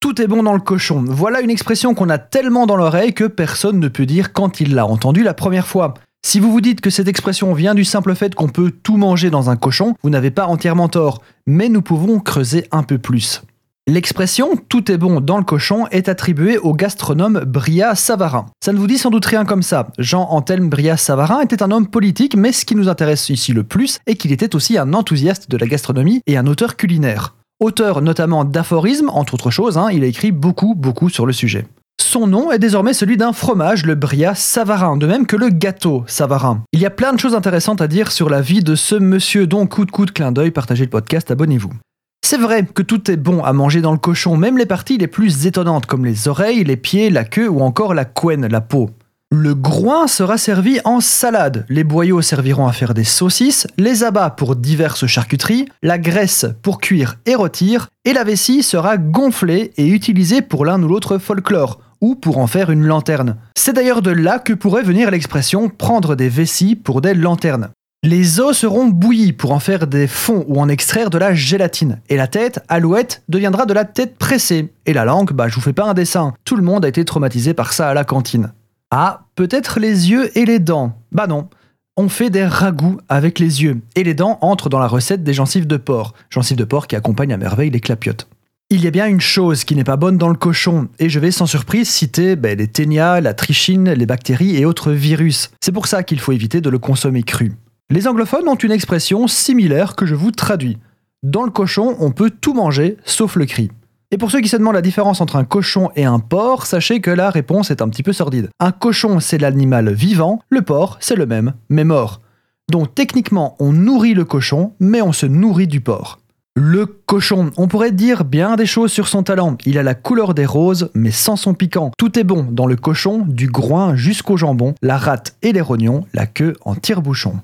Tout est bon dans le cochon. Voilà une expression qu'on a tellement dans l'oreille que personne ne peut dire quand il l'a entendue la première fois. Si vous vous dites que cette expression vient du simple fait qu'on peut tout manger dans un cochon, vous n'avez pas entièrement tort, mais nous pouvons creuser un peu plus. L'expression tout est bon dans le cochon est attribuée au gastronome Bria Savarin. Ça ne vous dit sans doute rien comme ça. Jean-Anthelme Bria Savarin était un homme politique, mais ce qui nous intéresse ici le plus est qu'il était aussi un enthousiaste de la gastronomie et un auteur culinaire. Auteur notamment d'aphorismes, entre autres choses, hein, il a écrit beaucoup, beaucoup sur le sujet. Son nom est désormais celui d'un fromage, le Bria Savarin, de même que le gâteau Savarin. Il y a plein de choses intéressantes à dire sur la vie de ce monsieur, dont coup de coup de clin d'œil, partagez le podcast, abonnez-vous. C'est vrai que tout est bon à manger dans le cochon, même les parties les plus étonnantes, comme les oreilles, les pieds, la queue ou encore la couenne, la peau. Le groin sera servi en salade, les boyaux serviront à faire des saucisses, les abats pour diverses charcuteries, la graisse pour cuire et rôtir, et la vessie sera gonflée et utilisée pour l'un ou l'autre folklore, ou pour en faire une lanterne. C'est d'ailleurs de là que pourrait venir l'expression prendre des vessies pour des lanternes. Les os seront bouillis pour en faire des fonds ou en extraire de la gélatine. Et la tête, alouette, deviendra de la tête pressée. Et la langue, bah je vous fais pas un dessin. Tout le monde a été traumatisé par ça à la cantine. Ah, peut-être les yeux et les dents. Bah non. On fait des ragoûts avec les yeux. Et les dents entrent dans la recette des gencives de porc. Gencives de porc qui accompagnent à merveille les clapiotes. Il y a bien une chose qui n'est pas bonne dans le cochon, et je vais sans surprise citer ben, les ténias, la trichine, les bactéries et autres virus. C'est pour ça qu'il faut éviter de le consommer cru. Les anglophones ont une expression similaire que je vous traduis. Dans le cochon, on peut tout manger, sauf le cri. Et pour ceux qui se demandent la différence entre un cochon et un porc, sachez que la réponse est un petit peu sordide. Un cochon, c'est l'animal vivant, le porc, c'est le même, mais mort. Donc techniquement, on nourrit le cochon, mais on se nourrit du porc. Le cochon, on pourrait dire bien des choses sur son talent. Il a la couleur des roses, mais sans son piquant. Tout est bon dans le cochon, du groin jusqu'au jambon, la rate et les rognons, la queue en tire-bouchon.